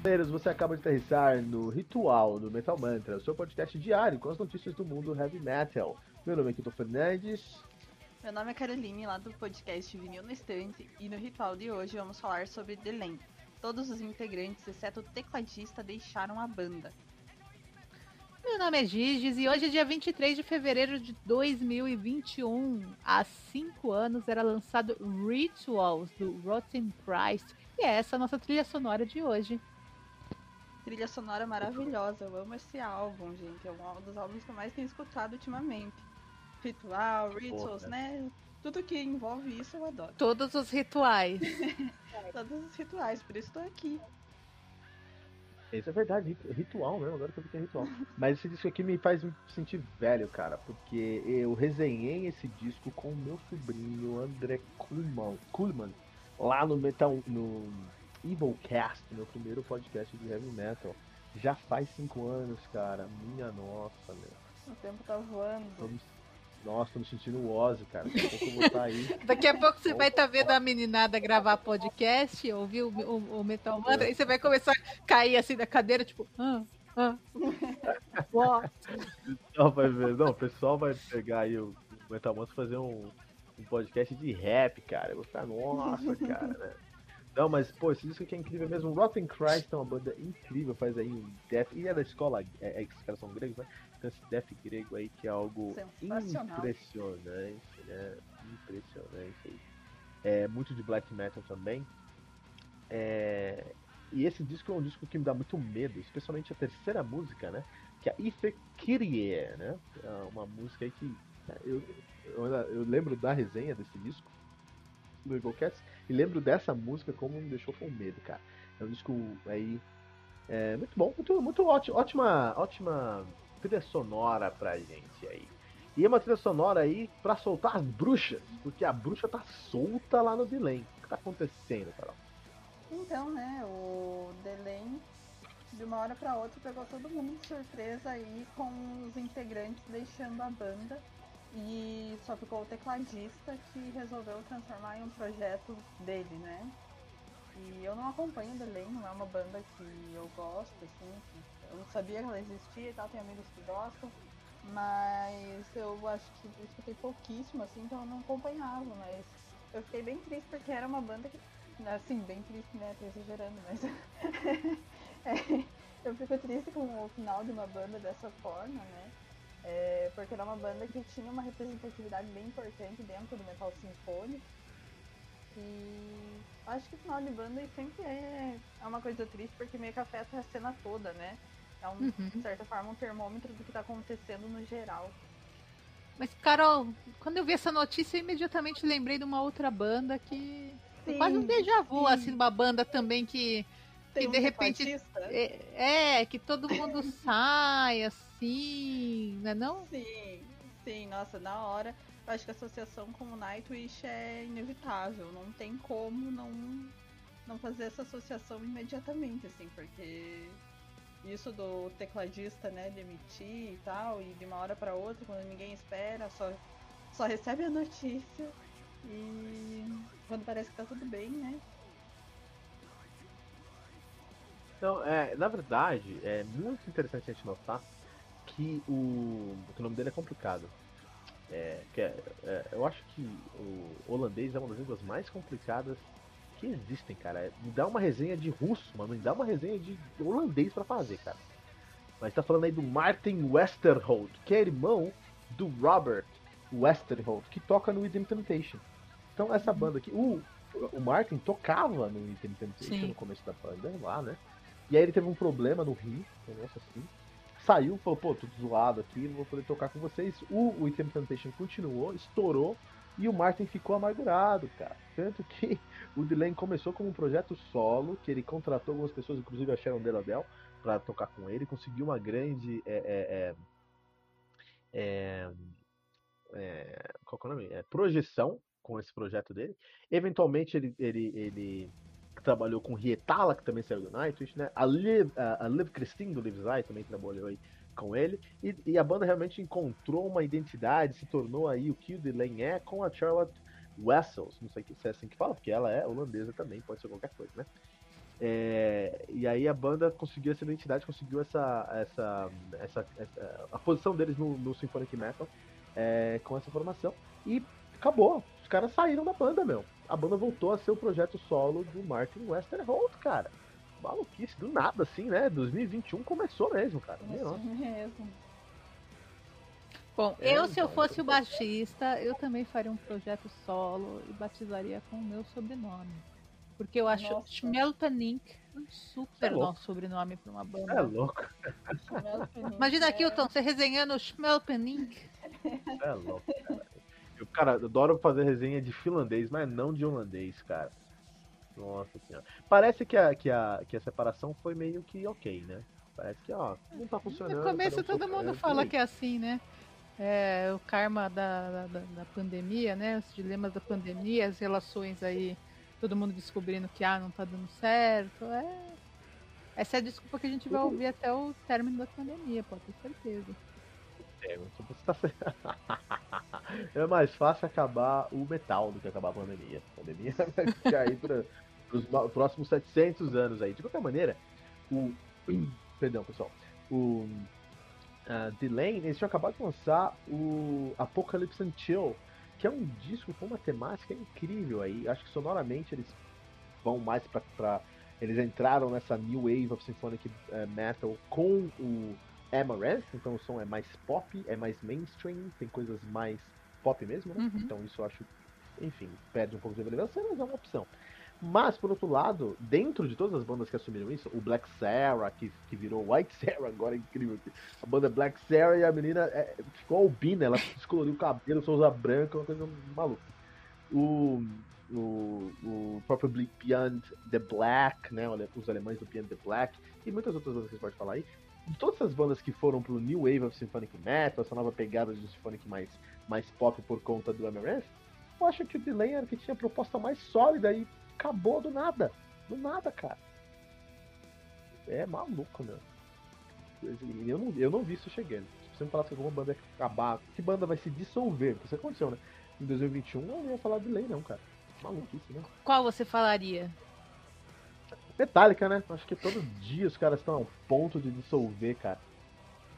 Metalmaneiros, você acaba de aterrissar no Ritual do Metal Mantra, o seu podcast diário com as notícias do mundo heavy metal. Meu nome é Kito Fernandes. Meu nome é Caroline, lá do podcast Vinil no Estante, e no ritual de hoje vamos falar sobre The Land. Todos os integrantes, exceto o tecladista, deixaram a banda. Meu nome é Giges e hoje é dia 23 de fevereiro de 2021. Há cinco anos era lançado Rituals do Rotten Christ e é essa a nossa trilha sonora de hoje. Trilha sonora maravilhosa, eu amo esse álbum, gente. É um dos álbuns que eu mais tenho escutado ultimamente. Ritual, Rituals, né? Tudo que envolve isso eu adoro. Todos os rituais. Todos os rituais, por isso estou aqui. Isso é verdade, ritual mesmo, agora que eu vi que é ritual. Mas esse disco aqui me faz me sentir velho, cara, porque eu resenhei esse disco com o meu sobrinho André Kuhlman, Kuhlman lá no Metal, no Evilcast, meu primeiro podcast de heavy metal. Já faz cinco anos, cara. Minha nossa, meu. O tempo tá voando. Vamos nossa, tô me sentindo o Ozzy, cara. Daqui a pouco eu vou estar aí. Daqui a pouco você vai estar tá vendo a meninada gravar podcast, ouvir o, o, o Metal Mantra, é. e você vai começar a cair assim da cadeira, tipo. Ah, ah. Não, vai ver. Não, o pessoal vai pegar aí o, o Metal Mantra fazer um, um podcast de rap, cara. Eu vou ficar, nossa, cara, né? Não, mas, pô, esse disco aqui é incrível mesmo. Rotten Christ é uma banda incrível, faz aí um death. E é da escola, é, é, esses caras são gregos, né? Então esse death grego aí que é algo impressionante, né? Impressionante aí. É muito de black metal também. É... E esse disco é um disco que me dá muito medo, especialmente a terceira música, né? Que é Ife Kyrie, né? É uma música aí que né, eu, eu, eu lembro da resenha desse disco do Evilcast e lembro dessa música como me deixou com medo, cara. É um disco aí é, muito bom, muito, muito ótimo, ótima, ótima trilha sonora pra gente aí. E é uma trilha sonora aí pra soltar as bruxas, porque a bruxa tá solta lá no Delay. O que tá acontecendo, Carol? Então, né, o Delay de uma hora para outra pegou todo mundo de surpresa aí com os integrantes deixando a banda e só ficou o tecladista que resolveu transformar em um projeto dele, né? E eu não acompanho Lane, não é uma banda que eu gosto, assim, eu não sabia que ela existia e tal, tenho amigos que gostam, mas eu acho que eu escutei pouquíssimo, assim, então eu não acompanhava, mas eu fiquei bem triste porque era uma banda que, assim, bem triste, né, tô exagerando, mas é, eu fico triste com o final de uma banda dessa forma, né, é, porque era uma banda que tinha uma representatividade bem importante dentro do metal sinfônico. E acho que o final de banda sempre é, é uma coisa triste porque meio que afeta a cena toda, né? É um, uhum. de certa forma um termômetro do que está acontecendo no geral. Mas, Carol, quando eu vi essa notícia, eu imediatamente lembrei de uma outra banda que. Sim, quase um déjà vu, sim. assim, uma banda também que. Tem que um de repente. É, é, que todo mundo sai, assim assim, né não? Sim, sim, nossa, na hora. Eu acho que a associação com o Nightwish é inevitável. Não tem como não, não fazer essa associação imediatamente, assim, porque isso do tecladista, né, demitir e tal, e de uma hora para outra, quando ninguém espera, só, só recebe a notícia e quando parece que tá tudo bem, né? Então, é, na verdade, é muito interessante a gente notar que o, que o nome dele é complicado. É, que é, é, eu acho que o holandês é uma das línguas mais complicadas que existem, cara. Me dá uma resenha de russo, mano. Me dá uma resenha de holandês para fazer, cara. Mas tá falando aí do Martin Westerholt, que é irmão do Robert Westerholt, que toca no Within Temptation. Então essa banda aqui, o, o Martin tocava no Within Temptation Sim. no começo da banda lá, né? E aí ele teve um problema no rim, um negócio assim saiu, falou, pô, tô zoado aqui, não vou poder tocar com vocês. O, Item Temptation continuou, estourou, e o Martin ficou amargurado, cara. Tanto que o Dylan começou como um projeto solo, que ele contratou algumas pessoas, inclusive a Sharon Deladel, para tocar com ele, conseguiu uma grande. É, é, é, é, qual é o nome? É, projeção com esse projeto dele. Eventualmente ele, ele, ele que trabalhou com Rietala, que também saiu do Nightwish, né? A Liv, a, Liv Christine do Livesai também trabalhou aí com ele. E, e, a banda realmente encontrou uma identidade, se tornou aí o que o Delane é com a Charlotte Wessels. Não sei se é assim que fala, porque ela é holandesa também, pode ser qualquer coisa, né? É, e aí a banda conseguiu essa identidade, conseguiu essa, essa, essa, essa a posição deles no, no Symphonic Metal é, com essa formação. E acabou. Os caras saíram da banda, meu. A banda voltou a ser o projeto solo do Martin Westerholt, cara. Maluquice, do nada, assim, né? 2021 começou mesmo, cara. Começou mesmo. Bom, é, eu se eu fosse o baixista, eu também faria um projeto solo e batizaria com o meu sobrenome. Porque eu acho. Schmelpenink um super é nosso sobrenome para uma banda. É louco. Imagina, é... Kilton, você resenhando Schmelpenink. É louco, cara. Eu, cara, adoro fazer resenha de finlandês, mas não de holandês, cara. Nossa senhora. Parece que a, que, a, que a separação foi meio que ok, né? Parece que, ó, não tá funcionando. No começo todo mundo fala que é assim, né? É, o karma da, da, da, pandemia, né? Os dilemas da pandemia, as relações aí, todo mundo descobrindo que ah, não tá dando certo. É... Essa é a desculpa que a gente vai ouvir até o término da pandemia, pode ter certeza. É, tá... é mais fácil acabar o metal do que acabar a pandemia. A pandemia vai ficar aí para os próximos 700 anos aí. De qualquer maneira, o. Perdão, pessoal. O uh, Delane, eles tinham acabado de lançar o Apocalypse Until, que é um disco com uma temática incrível aí. Acho que sonoramente eles vão mais pra eles entraram nessa New Wave of Symphonic uh, Metal com o Amaranth, então o som é mais pop, é mais mainstream, tem coisas mais pop mesmo, né? Uhum. Então isso eu acho, enfim, perde um pouco de relevância, mas é uma opção. Mas, por outro lado, dentro de todas as bandas que assumiram isso, o Black Sarah, que, que virou White Sarah, agora é incrível. A banda Black Sarah e a menina é, ficou albina, ela descoloriu o cabelo, só usa branco, uma coisa maluca. O, o, o próprio Beyond the Black, né, os alemães do Beyond the Black, e muitas outras bandas que você pode falar aí. Todas essas bandas que foram pro New Wave of Symphonic Metal, essa nova pegada de Symphonic mais, mais pop por conta do Amaranth, eu acho que o Delay era que tinha a proposta mais sólida e acabou do nada. Do nada, cara. É maluco, meu. Eu não, eu não vi isso chegando. Se você me falasse que alguma banda ia acabar, que banda vai se dissolver? Porque isso aconteceu, né? Em 2021 eu não ia falar de lei, não, cara. Maluquice, né? Qual você falaria? Metallica, né? Acho que todo dia os caras estão a ponto de dissolver, cara.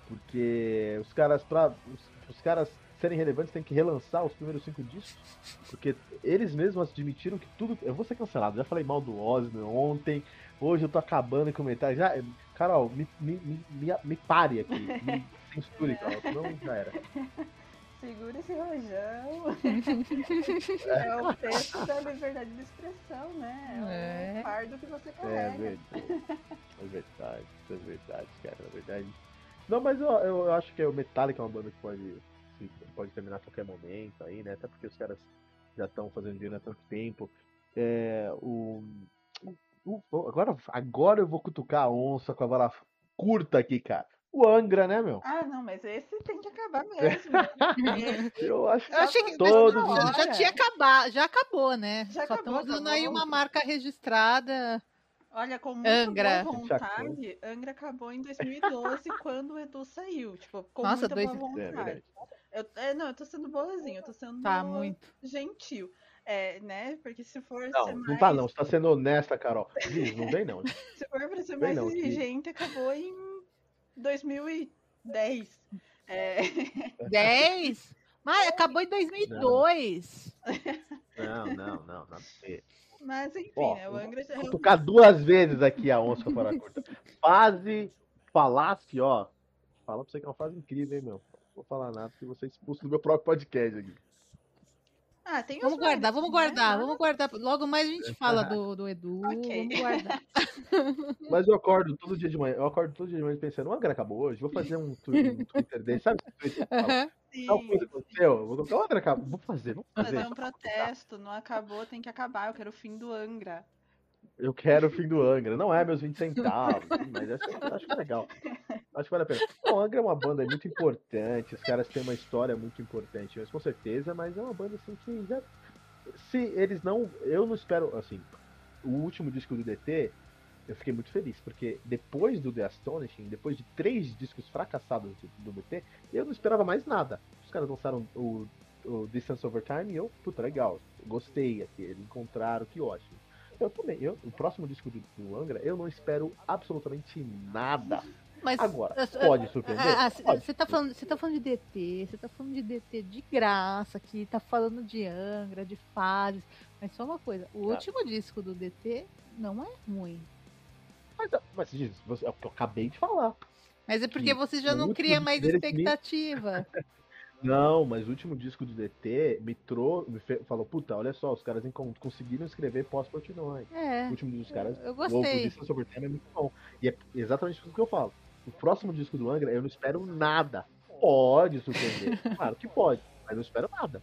Porque os caras, pra. Os, os caras serem relevantes, tem que relançar os primeiros cinco discos. Porque eles mesmos admitiram que tudo. Eu vou ser cancelado. Já falei mal do Osmo ontem. Hoje eu tô acabando em comentários. Já, Carol, me, me, me, me pare aqui. Me censure, Carol. Senão já era. Segura esse rojão. é o texto da liberdade de expressão, né? É, é. o fardo que você carrega. É verdade. É verdade, é verdade, cara. É verdade. Não, mas eu, eu acho que o Metallica é uma banda que pode pode terminar a qualquer momento aí, né? Até porque os caras já estão fazendo dinheiro há tanto tempo. É, o, o, agora, agora eu vou cutucar a onça com a vara curta aqui, cara. O Angra, né, meu? Ah, não, mas esse tem que acabar mesmo. eu acho que, eu achei que todos já tinha acabado, já acabou, né? Já Só estamos dando aí uma marca registrada. Olha, com muita Angra. boa vontade, Angra acabou em 2012, quando o Edu saiu. Tipo, com Nossa, muita dois... boa vontade. É, eu, é, não, eu tô sendo boazinha, eu tô sendo tá, muito. gentil. É, né? Porque se for não, ser mais... Não tá não, você tá sendo honesta, Carol. não vem não. se for pra ser mais exigente, acabou em 2010. É... 10? Mas acabou em 2002. Não, não, não, não. Mas enfim, Ó, né, o Angra já. Vou tocar duas vezes aqui a onça para curta. Fase falasse, ó. Fala pra você que é uma fase incrível, hein, meu vou falar nada, porque você é expulso do meu próprio podcast aqui. Ah, tem vamos guardar, vamos guardar, né? vamos guardar. Logo mais a gente fala do, do Edu. Okay. Vamos guardar. Mas eu acordo todo dia de manhã, eu acordo todo dia de manhã pensando, o Angra acabou hoje, vou fazer um, um Twitter dele, sabe? Twitter, uhum. Tal coisa aconteceu, vou colocar o Angra acabou, vou fazer, vamos fazer. Fazer um protesto, não acabou, tem que acabar, eu quero o fim do Angra. Eu quero o fim do Angra. Não é meus 20 centavos, mas acho, acho que é legal. Acho que vale a pena. O Angra é uma banda muito importante, os caras têm uma história muito importante, mas com certeza, mas é uma banda assim que já. Se eles não. Eu não espero. Assim, o último disco do DT, eu fiquei muito feliz, porque depois do The Astonishing, depois de três discos fracassados do DT, eu não esperava mais nada. Os caras lançaram o, o Distance Over Time e eu, puta, legal, gostei aqui, eles encontraram, que ótimo. Eu também. Eu, o próximo disco do, do Angra, eu não espero absolutamente nada. Mas Agora, ah, pode surpreender? ah, ah. Você tá, falando, você tá falando de DT, você tá falando de DT de graça aqui, tá falando de Angra, de fases. Mas só uma coisa, o Tá. último disco do DT não é ruim. Mas, mas diz, você- é o que eu acabei de falar. Mas é porque Que você já não cria mais me- expectativa. Não, mas o último disco do DT me, trou me fe- falou, puta, olha só, os caras conseguiram escrever pós-Portnoy. É, O último disco dos caras, eu o gostei. Distance Over Time é muito bom. E é exatamente isso que eu falo. O próximo disco do Angra, eu não espero nada. Pode surpreender. Claro que pode, mas não espero nada.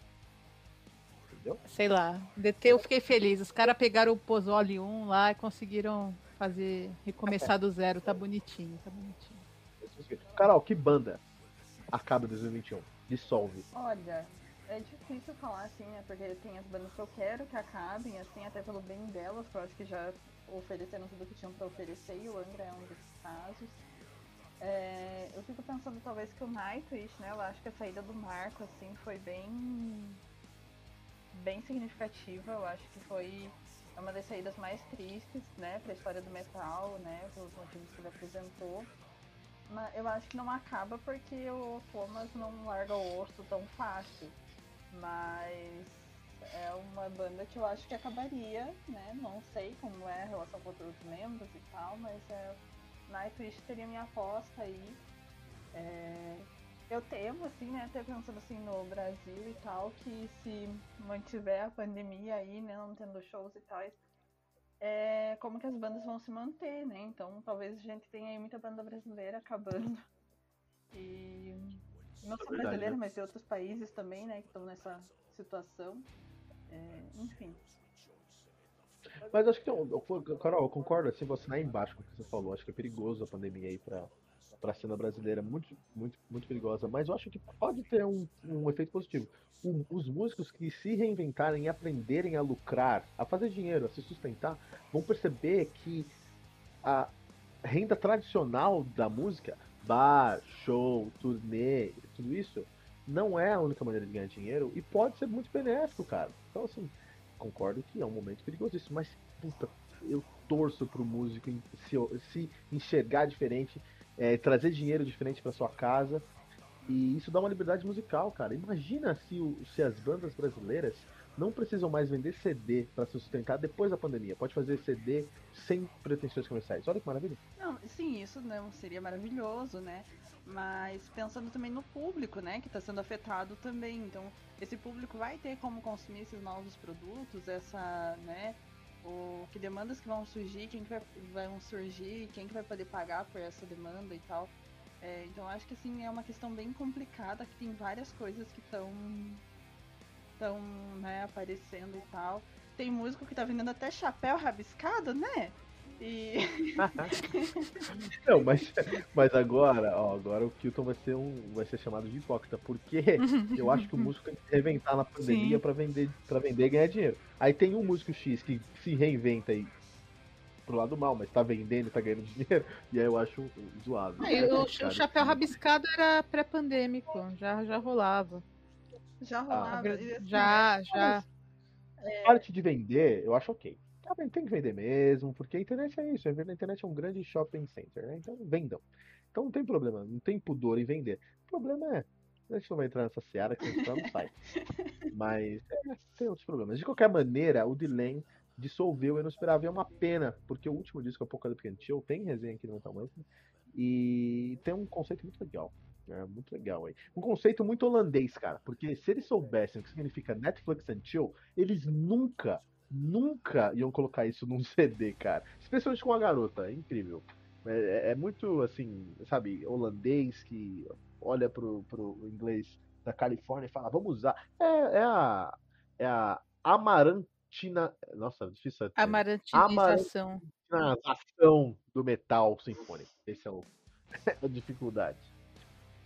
Entendeu? Sei lá, DT eu fiquei feliz. Os caras pegaram o Pozole 1 lá e conseguiram fazer, recomeçar do zero. Tá bonitinho, tá bonitinho. Carol, que banda acaba em 2021? Dissolve. Olha, é difícil falar assim, né? Porque tem as bandas que eu quero que acabem, assim, até pelo bem delas, que eu acho que já ofereceram tudo que tinham pra oferecer e o Angra é um desses casos. É, eu fico pensando talvez que o Nightwish, né? Eu acho que a saída do Marco, assim, foi bem. bem significativa. Eu acho que foi uma das saídas mais tristes, né, pra história do metal, né? Pelos motivos que ele apresentou. Eu acho que não acaba porque o Thomas não larga o osso tão fácil. Mas é uma banda que eu acho que acabaria, né? Não sei como é a relação com outros membros e tal, mas é, Nightwish seria minha aposta aí. É, eu temo, assim, né, até pensando assim no Brasil e tal, que se mantiver a pandemia aí, né, não tendo shows e tal, é, como que as bandas vão se manter, né? Então talvez a gente tenha aí muita banda brasileira acabando. E não só É brasileira, né? mas de outros países também, né, que estão nessa situação. É, enfim. Mas acho que, Carol, eu concordo, assim, você lá embaixo com o que você falou. Acho que é perigoso a pandemia aí pra, pra cena brasileira. Muito, muito, muito perigosa. Mas eu acho que pode ter um, um efeito positivo. O- os músicos que se reinventarem e aprenderem a lucrar, a fazer dinheiro, a se sustentar, vão perceber que a renda tradicional da música, bar, show, turnê, tudo isso, não é a única maneira de ganhar dinheiro e pode ser muito benéfico, cara. Então, assim, concordo que é um momento perigosíssimo, mas, puta, eu torço pro músico se, se enxergar diferente, é, trazer dinheiro diferente pra sua casa. E isso dá uma liberdade musical, cara. Imagina se, o- se as bandas brasileiras não precisam mais vender CD pra se sustentar depois da pandemia. Pode fazer CD sem pretensões comerciais. Olha que maravilha. Não, sim, isso não seria maravilhoso, né? Mas pensando também no público, né, que está sendo afetado também. Então, esse público vai ter como consumir esses novos produtos, essa, né, o que demandas que vão surgir, quem que vai, vão surgir, quem que vai poder pagar por essa demanda e tal. É, então, acho que assim é uma questão bem complicada, que tem várias coisas que estão estão né, aparecendo e tal. Tem músico que tá vendendo até chapéu rabiscado, né? E Não, mas, mas agora, ó, agora o Kilton vai ser um, vai ser chamado de hipócrita, porque eu acho que o músico tem que se reinventar na pandemia pra vender, para vender e ganhar dinheiro. Aí tem um músico X que se reinventa aí pro lado mal, mas tá vendendo e tá ganhando dinheiro, e aí eu acho zoado. É o, o chapéu rabiscado era pré-pandêmico, já, já rolava. já Ah, rolava. e, assim, Já, já. parte de vender, eu acho ok. Tá bem, tem que vender mesmo, porque a internet é isso. A internet é um grande shopping center, né? Então vendam. Então não tem problema, não tem pudor em vender. O problema é. A gente não vai entrar nessa seara que a gente no site. Mas é, tem outros problemas. De qualquer maneira, o Dylan dissolveu eu não esperava. É uma pena, porque o último disco, Apocalyptic Chill, tem resenha aqui no Metal Mantra, e tem um conceito muito legal. É muito legal aí. Um conceito muito holandês, cara. Porque se eles soubessem o que significa Netflix and Chill, eles nunca, nunca iam colocar isso num CD, cara. Especialmente com a garota. É incrível. É, é- é muito, assim, sabe, holandês que olha pro, pro inglês da Califórnia e fala, vamos usar. É, é a. É a Amarantina. Nossa, difícil. até. Amarantinização. Amarantinização do metal sinfônico. Esse é o, a dificuldade.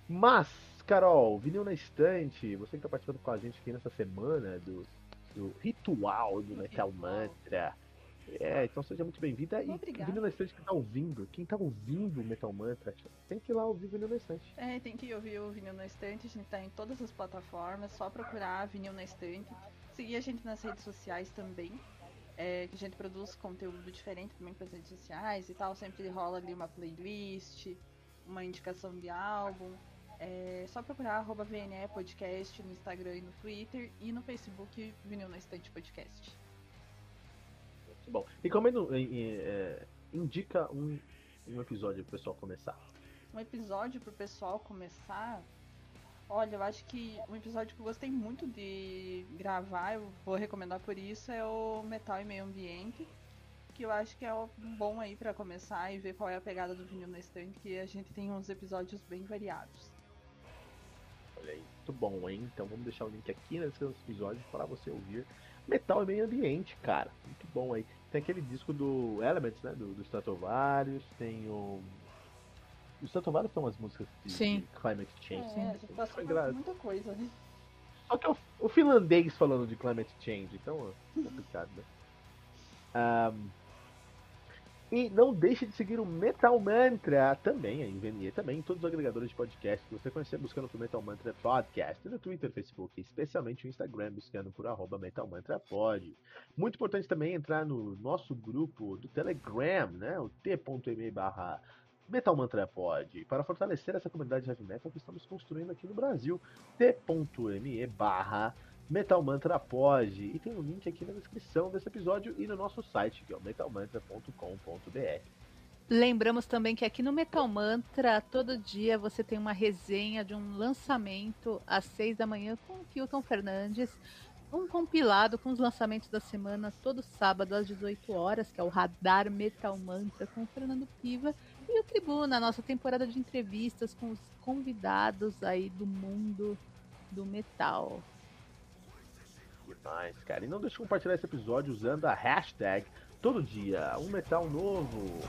Mas, Carol, vinil na estante, você que tá participando com a gente aqui nessa semana do, do ritual do Metal Mantra. É, então seja muito bem-vinda. E na estante que tá ouvindo, quem tá ouvindo o Metal Mantra, tem que ir lá ouvir vinil na estante. É, tem que ouvir o Vinil na Estante, a gente tá em todas as plataformas, só procurar Vinil na Estante. Seguir a gente nas redes sociais também. é, que a gente produz conteúdo diferente também para as redes sociais e tal. Sempre rola ali uma playlist, uma indicação de álbum. É só procurar arroba VNE Podcast no Instagram e no Twitter e no Facebook Vinil na Estante Podcast. Muito bom. E como é, indica um, um episódio pro pessoal começar? Um episódio pro pessoal começar. Olha, eu acho que um episódio que eu gostei muito de gravar, eu vou recomendar por isso, é o Metal e Meio Ambiente. Que eu acho que é bom aí para começar e ver qual é a pegada do vinil na estante, que a gente tem uns episódios bem variados. Olha aí, muito bom, hein? Então vamos deixar o link aqui na descrição desse episódio para você ouvir Metal e Meio Ambiente, cara. Muito bom aí. Tem aquele disco do Elements, né? Do, do Stratovarius, tem o. O Stratovarius tem umas músicas de, Sim. de Climate Change. É, gente passou por muita coisa, né? Só que é o, o finlandês falando de Climate Change, então é complicado, né? Um, e não deixe de seguir o Metal Mantra também, a Invenie também, em todos os agregadores de podcast que você conhecer, buscando por Metal Mantra Podcast, no Twitter, Facebook, especialmente no Instagram, buscando por arroba Metal Mantra Pod. Muito importante também entrar no nosso grupo do Telegram, né? O t.me barra Metal Mantra Pod, para fortalecer essa comunidade heavy metal que estamos construindo aqui no Brasil. t.me barra Metal Mantra Pod. E tem um link aqui na descrição desse episódio e no nosso site, que é o metalmantra.com.br. Lembramos também que aqui no Metal Mantra, todo dia você tem uma resenha de um lançamento às 6 da manhã com o Kilton Fernandes. Um compilado com os lançamentos da semana todo sábado às 18 horas, que é o Radar Metal Mantra com o Fernando Piva. E o Tribuna, nossa temporada de entrevistas com os convidados aí do mundo do metal. Demais, cara. E não deixe de compartilhar esse episódio usando a hashtag todo dia um metal novo.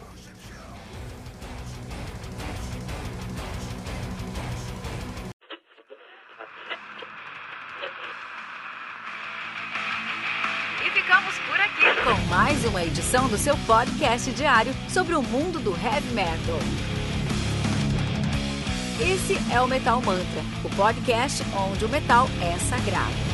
E ficamos por aqui com mais uma edição do seu podcast diário sobre o mundo do heavy metal. Esse é o Metal Mantra, o podcast onde o metal é sagrado.